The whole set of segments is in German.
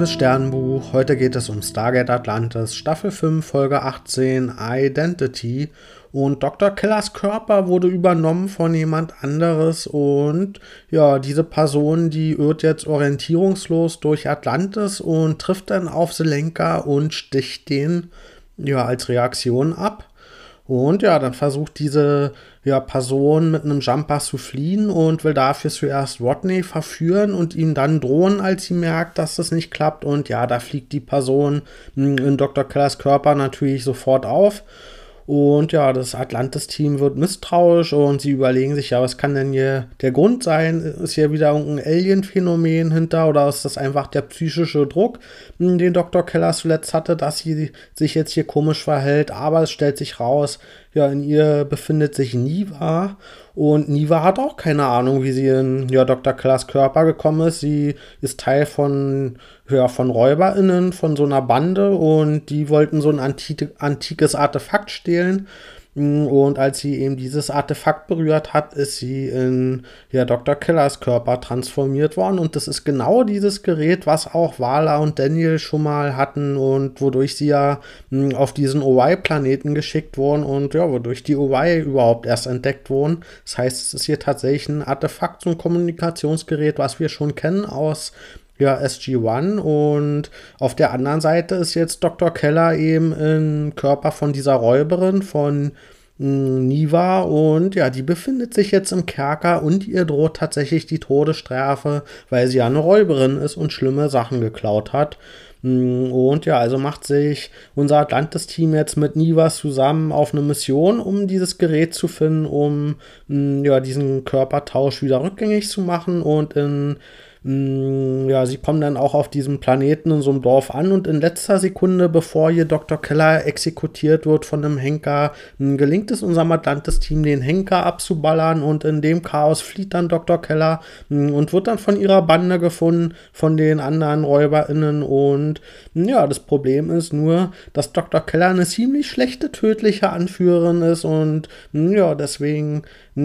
liebes Sternbuch. Heute geht es um Stargate Atlantis, Staffel 5, Folge 18, Identity. Und Dr. Killers Körper wurde übernommen von jemand anderes. Und ja, diese Person, die irrt jetzt orientierungslos durch Atlantis und trifft dann auf Selenka und sticht den ja als Reaktion ab. Und ja, dann versucht diese ja, Person mit einem Jumper zu fliehen und will dafür zuerst Rodney verführen und ihm dann drohen, als sie merkt, dass das nicht klappt. Und ja, da fliegt die Person in Dr. Kellers Körper natürlich sofort auf. Und ja, das Atlantis-Team wird misstrauisch und sie überlegen sich, ja, was kann denn hier der Grund sein? Ist hier wieder irgendein Alien-Phänomen hinter oder ist das einfach der psychische Druck, hm, den Dr. Keller zuletzt hatte, dass sie sich jetzt hier komisch verhält? Aber es stellt sich raus, ja, in ihr befindet sich Niva und Niva hat auch keine Ahnung, wie sie in ja, Dr. Kellers Körper gekommen ist. Sie ist Teil von, ja, von RäuberInnen, von so einer Bande und die wollten so ein antike, antikes Artefakt stehlen. Und als sie eben dieses Artefakt berührt hat, ist sie in ja, Dr. Killers Körper transformiert worden. Und das ist genau dieses Gerät, was auch Wala und Daniel schon mal hatten und wodurch sie ja mh, auf diesen OY-Planeten geschickt wurden und ja, wodurch die OY überhaupt erst entdeckt wurden. Das heißt, es ist hier tatsächlich ein Artefakt, so ein Kommunikationsgerät, was wir schon kennen aus ja, SG-1 und auf der anderen Seite ist jetzt Dr. Keller eben im Körper von dieser Räuberin von hm, Niva und ja, die befindet sich jetzt im Kerker und ihr droht tatsächlich die Todesstrafe, weil sie ja eine Räuberin ist und schlimme Sachen geklaut hat. Hm, und ja, also macht sich unser Atlantis-Team jetzt mit Nivas zusammen auf eine Mission, um dieses Gerät zu finden, um hm, ja, diesen Körpertausch wieder rückgängig zu machen und in ja, sie kommen dann auch auf diesem Planeten in so einem Dorf an und in letzter Sekunde, bevor hier Dr. Keller exekutiert wird von einem Henker, mm, gelingt es unserem Atlantis-Team, den Henker abzuballern und in dem Chaos flieht dann Dr. Keller mm, und wird dann von ihrer Bande gefunden, von den anderen RäuberInnen und ja, das Problem ist nur, dass Dr. Keller eine ziemlich schlechte tödliche Anführerin ist und ja, deswegen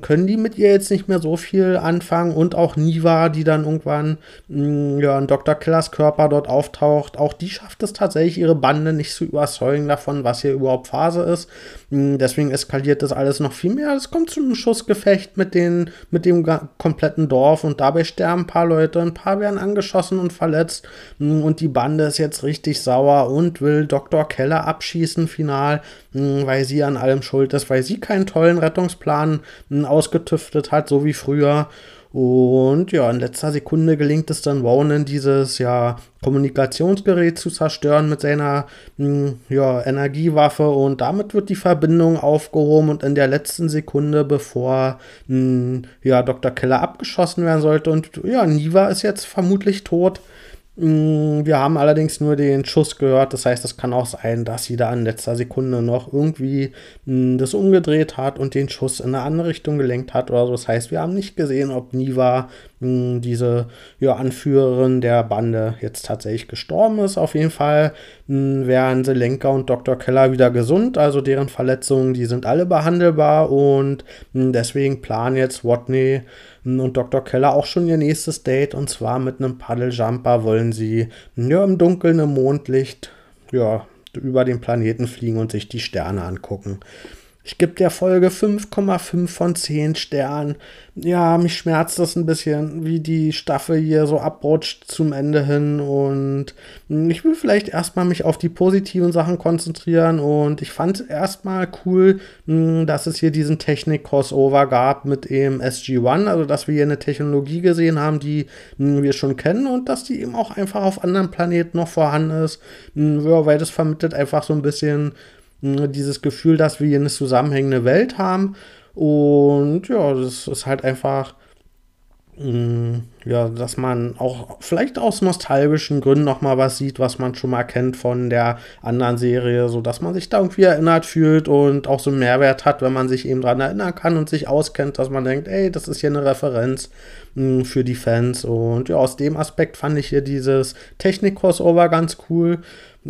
können die mit ihr jetzt nicht mehr so viel anfangen und auch Niva, die dann irgendwann mm, ja, in Dr. Killers Körper dort auftaucht, auch die schafft es tatsächlich, ihre Bande nicht zu überzeugen davon, was hier überhaupt Phase ist. Mm, deswegen eskaliert das alles noch viel mehr. Es kommt zu einem Schussgefecht mit, den, mit dem kompletten Dorf und dabei sterben ein paar Leute, ein paar werden angeschossen und verletzt mm, und die Bande ist jetzt richtig sauer und will Dr. Keller abschießen final, weil sie an allem schuld ist, weil sie keinen tollen Rettungsplan ausgetüftet hat, so wie früher. Und ja, in letzter Sekunde gelingt es dann Ronan, dieses ja, Kommunikationsgerät zu zerstören mit seiner hm, ja, Energiewaffe und damit wird die Verbindung aufgehoben und in der letzten Sekunde, bevor hm, ja, Dr. Keller abgeschossen werden sollte und ja, Niva ist jetzt vermutlich tot, wir haben allerdings nur den Schuss gehört. Das heißt, es kann auch sein, dass sie da in letzter Sekunde noch irgendwie mm, das umgedreht hat und den Schuss in eine andere Richtung gelenkt hat oder so. Das heißt, wir haben nicht gesehen, ob Niva mh, diese ja, Anführerin der Bande jetzt tatsächlich gestorben ist. Auf jeden Fall mh, wären Selenka und Dr. Keller wieder gesund, also deren Verletzungen, die sind alle behandelbar und mh, deswegen planen jetzt Watney und Dr. Keller auch schon ihr nächstes Date und zwar mit einem Paddeljumper wollen sie ja, im Dunkeln, im Mondlicht, ja, über den Planeten fliegen und sich die Sterne angucken. Ich gebe der Folge 5,5 von 10 Sternen. Ja, mich schmerzt das ein bisschen, wie die Staffel hier so abrutscht zum Ende hin. Und ich will vielleicht erstmal mich auf die positiven Sachen konzentrieren. Und ich fand es erstmal cool, hm, dass es hier diesen Technik-Crossover gab mit dem SG-1. Also, dass wir hier eine Technologie gesehen haben, die hm, wir schon kennen und dass die eben auch einfach auf anderen Planeten noch vorhanden ist. Hm, weil das vermittelt einfach so ein bisschen dieses Gefühl, dass wir hier eine zusammenhängende Welt haben. Und ja, das ist halt einfach, mh, ja, dass man auch vielleicht aus nostalgischen Gründen noch mal was sieht, was man schon mal kennt von der anderen Serie, so dass man sich da irgendwie erinnert fühlt und auch so einen Mehrwert hat, wenn man sich eben dran erinnern kann und sich auskennt, dass man denkt, ey, das ist hier eine Referenz mh, für die Fans. Und ja, aus dem Aspekt fand ich hier dieses Technik-Crossover ganz cool.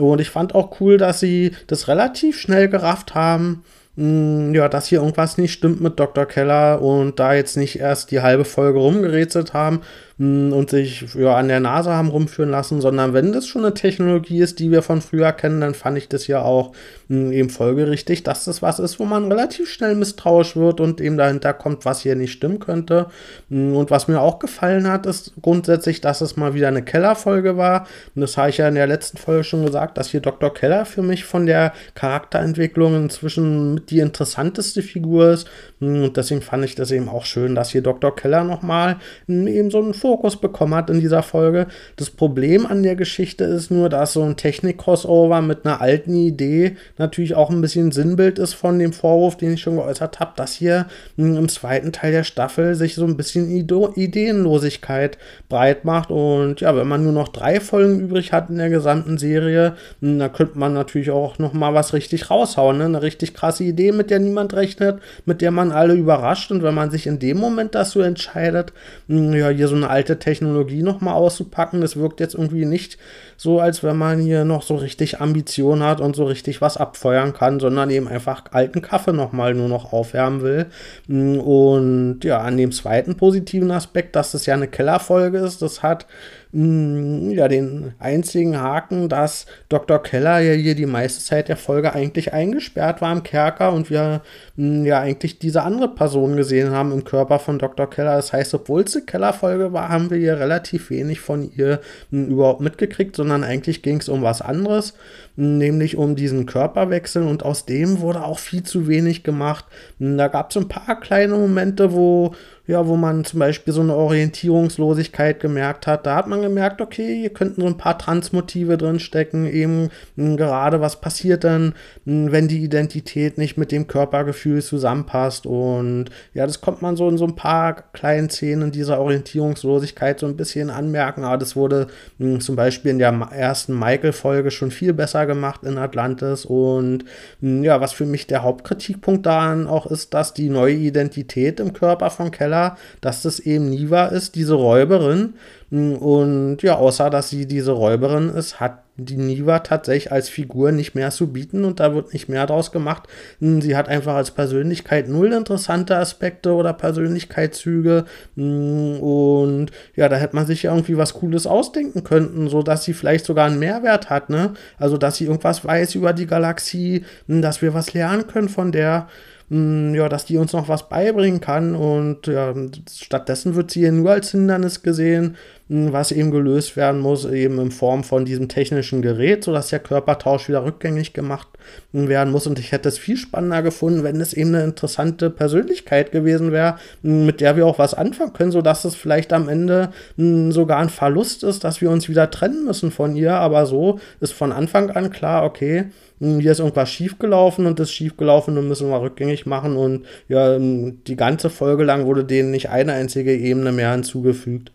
Und ich fand auch cool, dass sie das relativ schnell gerafft haben, mh, ja, dass hier irgendwas nicht stimmt mit Dr. Keller und da jetzt nicht erst die halbe Folge rumgerätselt haben, und sich ja, an der Nase haben rumführen lassen, sondern wenn das schon eine Technologie ist, die wir von früher kennen, dann fand ich das ja auch mh, eben folgerichtig, dass das was ist, wo man relativ schnell misstrauisch wird und eben dahinter kommt, was hier nicht stimmen könnte. Mh, und was mir auch gefallen hat, ist grundsätzlich, dass es mal wieder eine Kellerfolge war. Und das habe ich ja in der letzten Folge schon gesagt, dass hier Dr. Keller für mich von der Charakterentwicklung inzwischen mit die interessanteste Figur ist. Und deswegen fand ich das eben auch schön, dass hier Dr. Keller nochmal eben so einen Fokus bekommen hat in dieser Folge. Das Problem an der Geschichte ist nur, dass so ein Technik-Crossover mit einer alten Idee natürlich auch ein bisschen Sinnbild ist von dem Vorwurf, den ich schon geäußert habe, dass hier im zweiten Teil der Staffel sich so ein bisschen Ideenlosigkeit breit macht. Und ja, wenn man nur noch drei Folgen übrig hat in der gesamten Serie, da könnte man natürlich auch noch mal was richtig raushauen. Ne? Eine richtig krasse Idee, mit der niemand rechnet, mit der man alle überrascht. Und wenn man sich in dem Moment dazu entscheidet, ja, hier so eine alte Technologie noch mal auszupacken, das wirkt jetzt irgendwie nicht so, als wenn man hier noch so richtig Ambition hat und so richtig was abfeuern kann, sondern eben einfach alten Kaffee noch mal nur noch aufwärmen will. Und ja, an dem zweiten positiven Aspekt, dass das ja eine Kellerfolge ist, das hat mh, ja den einzigen Haken, dass Dr. Keller ja hier die meiste Zeit der Folge eigentlich eingesperrt war im Kerker und wir mh, ja eigentlich diese andere Person gesehen haben im Körper von Dr. Keller. Das heißt, obwohl es eine Kellerfolge war, haben wir hier relativ wenig von ihr mh, überhaupt mitgekriegt, sondern eigentlich ging es um was anderes, nämlich um diesen Körperwechsel und aus dem wurde auch viel zu wenig gemacht. Da gab es ein paar kleine Momente, wo ja, wo man zum Beispiel so eine Orientierungslosigkeit gemerkt hat. Da hat man gemerkt, okay, hier könnten so ein paar Transmotive drinstecken, eben mh, gerade was passiert dann, mh, wenn die Identität nicht mit dem Körpergefühl zusammenpasst. Und ja, das kommt man so in so ein paar kleinen Szenen dieser Orientierungslosigkeit so ein bisschen anmerken. Aber das wurde mh, zum Beispiel in der ersten Michael-Folge schon viel besser gemacht in Atlantis. Und ja, was für mich der Hauptkritikpunkt daran auch ist, dass die neue Identität im Körper von Keller Keller, dass das eben Niva ist, diese Räuberin. Und ja, außer dass sie diese Räuberin ist, hat die Niva tatsächlich als Figur nicht mehr zu bieten und da wird nicht mehr draus gemacht. Sie hat einfach als Persönlichkeit null interessante Aspekte oder Persönlichkeitszüge und ja, da hätte man sich ja irgendwie was Cooles ausdenken können, so dass sie vielleicht sogar einen Mehrwert hat, ne? Also, dass sie irgendwas weiß über die Galaxie, dass wir was lernen können von der mh, ja, dass die uns noch was beibringen kann. Und ja, stattdessen wird sie hier nur als Hindernis gesehen, mh, was eben gelöst werden muss, eben in Form von diesem technischen Gerät, sodass der Körpertausch wieder rückgängig gemacht werden muss. Und ich hätte es viel spannender gefunden, wenn es eben eine interessante Persönlichkeit gewesen wäre, mit der wir auch was anfangen können, sodass es vielleicht am Ende sogar ein Verlust ist, dass wir uns wieder trennen müssen von ihr. Aber so ist von Anfang an klar, okay, hier ist irgendwas schiefgelaufen und das schiefgelaufene müssen wir rückgängig machen und ja, die ganze Folge lang wurde denen nicht eine einzige Ebene mehr hinzugefügt.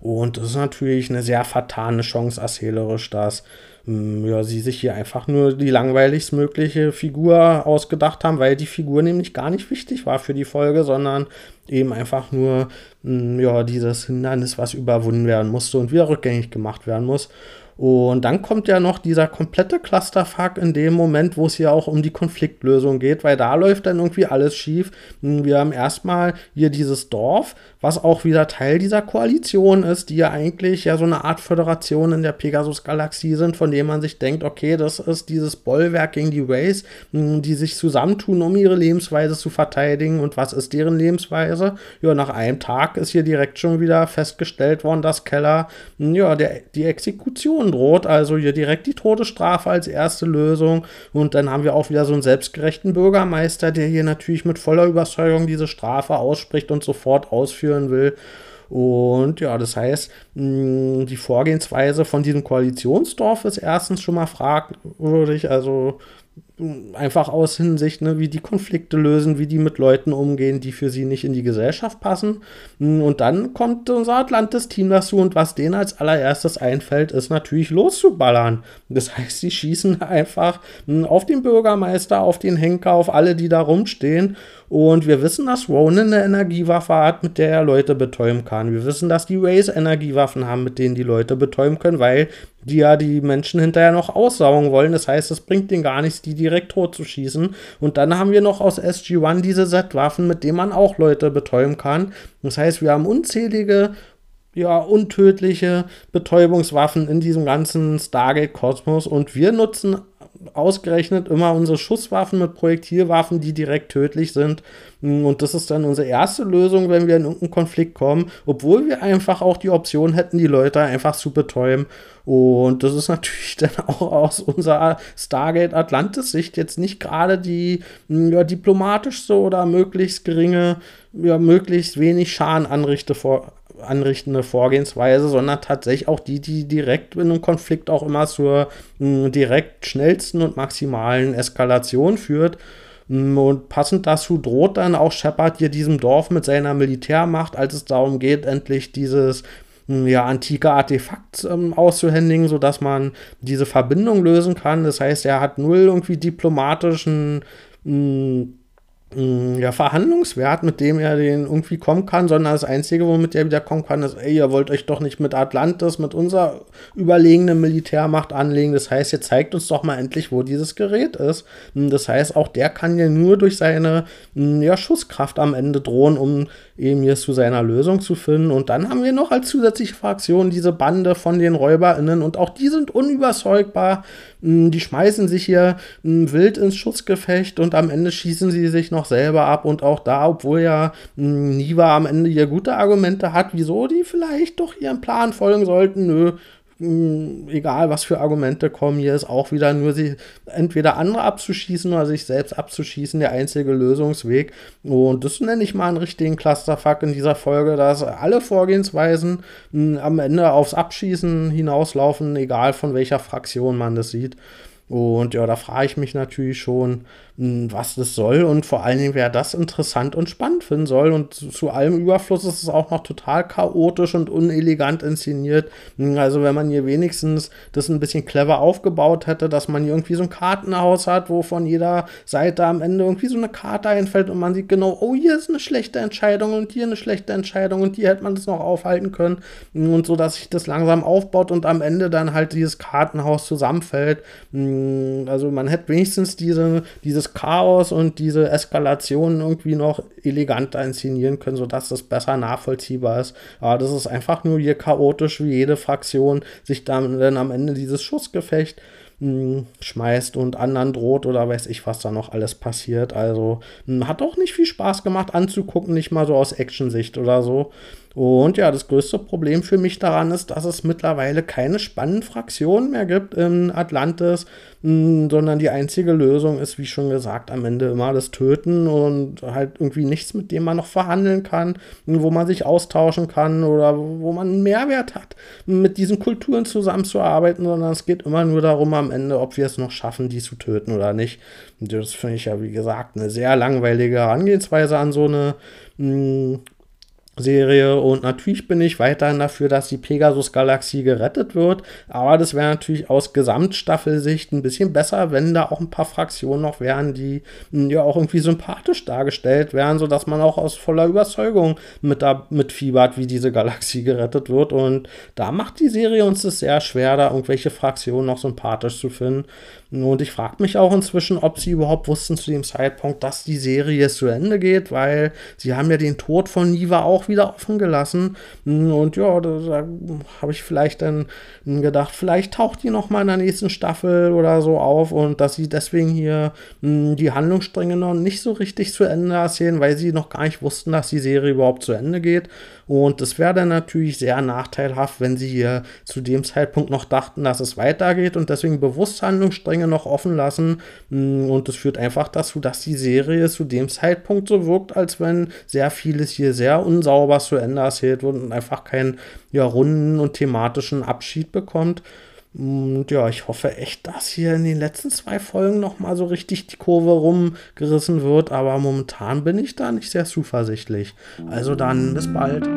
Und das ist natürlich eine sehr vertane Chance erzählerisch, dass ja, sie sich hier einfach nur die langweiligst mögliche Figur ausgedacht haben, weil die Figur nämlich gar nicht wichtig war für die Folge, sondern eben einfach nur ja, dieses Hindernis, was überwunden werden musste und wieder rückgängig gemacht werden muss. Und dann kommt ja noch dieser komplette Clusterfuck in dem Moment, wo es ja auch um die Konfliktlösung geht, weil da läuft dann irgendwie alles schief. Wir haben erstmal hier dieses Dorf, was auch wieder Teil dieser Koalition ist, die ja eigentlich ja so eine Art Föderation in der Pegasus-Galaxie sind, von dem man sich denkt, okay, das ist dieses Bollwerk gegen die Race, die sich zusammentun, um ihre Lebensweise zu verteidigen. Und was ist deren Lebensweise? Ja, nach einem Tag ist hier direkt schon wieder festgestellt worden, dass Keller ja, der, die Exekution droht, also hier direkt die Todesstrafe als erste Lösung. Und dann haben wir auch wieder so einen selbstgerechten Bürgermeister, der hier natürlich mit voller Überzeugung diese Strafe ausspricht und sofort ausführen will. Und ja, das heißt, die Vorgehensweise von diesem Koalitionsdorf ist erstens schon mal fragwürdig. Also einfach aus Hinsicht, ne, wie die Konflikte lösen, wie die mit Leuten umgehen, die für sie nicht in die Gesellschaft passen. Und dann kommt unser Atlantis-Team dazu und was denen als allererstes einfällt, ist natürlich loszuballern. Das heißt, sie schießen einfach auf den Bürgermeister, auf den Henker, auf alle, die da rumstehen. Und wir wissen, dass Ronan eine Energiewaffe hat, mit der er Leute betäuben kann. Wir wissen, dass die Rays Energiewaffen haben, mit denen die Leute betäuben können, weil die ja die Menschen hinterher noch aussaugen wollen. Das heißt, es bringt denen gar nichts, die direkt tot zu schießen. Und dann haben wir noch aus SG-1 diese Z-Waffen, mit denen man auch Leute betäuben kann. Das heißt, wir haben unzählige ja, untödliche Betäubungswaffen in diesem ganzen Stargate-Kosmos und wir nutzen ausgerechnet immer unsere Schusswaffen mit Projektilwaffen, die direkt tödlich sind. Und das ist dann unsere erste Lösung, wenn wir in irgendeinen Konflikt kommen, obwohl wir einfach auch die Option hätten, die Leute einfach zu betäuben. Und das ist natürlich dann auch aus unserer Stargate Atlantis-Sicht jetzt nicht gerade die ja, diplomatischste oder möglichst geringe, ja, möglichst wenig Schaden anrichte vor, anrichtende Vorgehensweise, sondern tatsächlich auch die, die direkt in einem Konflikt auch immer zur mh, direkt schnellsten und maximalen Eskalation führt. Und passend dazu droht dann auch Shepard hier diesem Dorf mit seiner Militärmacht, als es darum geht, endlich dieses ja, antike Artefakt ähm, auszuhändigen, sodass man diese Verbindung lösen kann. Das heißt, er hat null irgendwie diplomatischen mh, ja, Verhandlungswert, mit dem er den irgendwie kommen kann, sondern das Einzige, womit er wieder kommen kann, ist, ey, ihr wollt euch doch nicht mit Atlantis, mit unserer überlegenen Militärmacht anlegen. Das heißt, ihr zeigt uns doch mal endlich, wo dieses Gerät ist. Mm, das heißt, auch der kann ja nur durch seine mm, ja, Schusskraft am Ende drohen, um eben hier zu seiner Lösung zu finden. Und dann haben wir noch als zusätzliche Fraktion diese Bande von den RäuberInnen und auch die sind unüberzeugbar. Die schmeißen sich hier wild ins Schussgefecht und am Ende schießen sie sich noch selber ab. Und auch da, obwohl ja Niva am Ende hier gute Argumente hat, wieso die vielleicht doch ihren Plan folgen sollten, nö, hm, egal was für Argumente kommen, hier ist auch wieder nur sie entweder andere abzuschießen oder sich selbst abzuschießen, der einzige Lösungsweg. Und das nenne ich mal einen richtigen Clusterfuck in dieser Folge, dass alle Vorgehensweisen mh, hm, am Ende aufs Abschießen hinauslaufen, egal von welcher Fraktion man das sieht. Und ja, da frage ich mich natürlich schon, hm, was das soll und vor allen Dingen, wer das interessant und spannend finden soll. Und zu, allem Überfluss ist es auch noch total chaotisch und unelegant inszeniert. Also, wenn man hier wenigstens das ein bisschen clever aufgebaut hätte, dass man hier irgendwie so ein Kartenhaus hat, wo von jeder Seite am Ende irgendwie so eine Karte einfällt und man sieht genau, oh, hier ist eine schlechte Entscheidung und hier eine schlechte Entscheidung und hier hätte man das noch aufhalten können. Und so, dass sich das langsam aufbaut und am Ende dann halt dieses Kartenhaus zusammenfällt. Also, man hätte wenigstens diese, dieses dieses Chaos und diese Eskalation irgendwie noch eleganter inszenieren können, sodass das besser nachvollziehbar ist. Aber das ist einfach nur hier chaotisch, wie jede Fraktion sich dann, dann am Ende dieses Schussgefecht hm, schmeißt und anderen droht oder weiß ich, was da noch alles passiert. Also hm, hat auch nicht viel Spaß gemacht anzugucken, nicht mal so aus Action-Sicht oder so. Und ja, das größte Problem für mich daran ist, dass es mittlerweile keine spannenden Fraktionen mehr gibt in Atlantis, mh, sondern die einzige Lösung ist, wie schon gesagt, am Ende immer das Töten und halt irgendwie nichts, mit dem man noch verhandeln kann, wo man sich austauschen kann oder wo man einen Mehrwert hat, mit diesen Kulturen zusammenzuarbeiten, sondern es geht immer nur darum am Ende, ob wir es noch schaffen, die zu töten oder nicht. Das finde ich ja, wie gesagt, eine sehr langweilige Herangehensweise an so eine mh, Serie und natürlich bin ich weiterhin dafür, dass die Pegasus-Galaxie gerettet wird, aber das wäre natürlich aus Gesamtstaffelsicht ein bisschen besser, wenn da auch ein paar Fraktionen noch wären, die hm, ja auch irgendwie sympathisch dargestellt wären, sodass man auch aus voller Überzeugung mit da mitfiebert, wie diese Galaxie gerettet wird und da macht die Serie uns es sehr schwer, da irgendwelche Fraktionen noch sympathisch zu finden. Und ich frage mich auch inzwischen, ob sie überhaupt wussten zu dem Zeitpunkt, dass die Serie zu Ende geht, weil sie haben ja den Tod von Niva auch wieder offen gelassen. Und ja, da, da habe ich vielleicht dann gedacht, vielleicht taucht die noch mal in der nächsten Staffel oder so auf und dass sie deswegen hier mh, die Handlungsstränge noch nicht so richtig zu Ende erzählen, weil sie noch gar nicht wussten, dass die Serie überhaupt zu Ende geht. Und es wäre dann natürlich sehr nachteilhaft, wenn sie hier zu dem Zeitpunkt noch dachten, dass es weitergeht und deswegen bewusst Handlungsstränge noch offen lassen. Mm, und es führt einfach dazu, dass die Serie zu dem Zeitpunkt so wirkt, als wenn sehr vieles hier sehr unsauber zu Ende erzählt wird und einfach keinen ja, runden und thematischen Abschied bekommt. Und ja, ich hoffe echt, dass hier in den letzten zwei Folgen noch mal so richtig die Kurve rumgerissen wird. Aber momentan bin ich da nicht sehr zuversichtlich. Also dann, bis bald.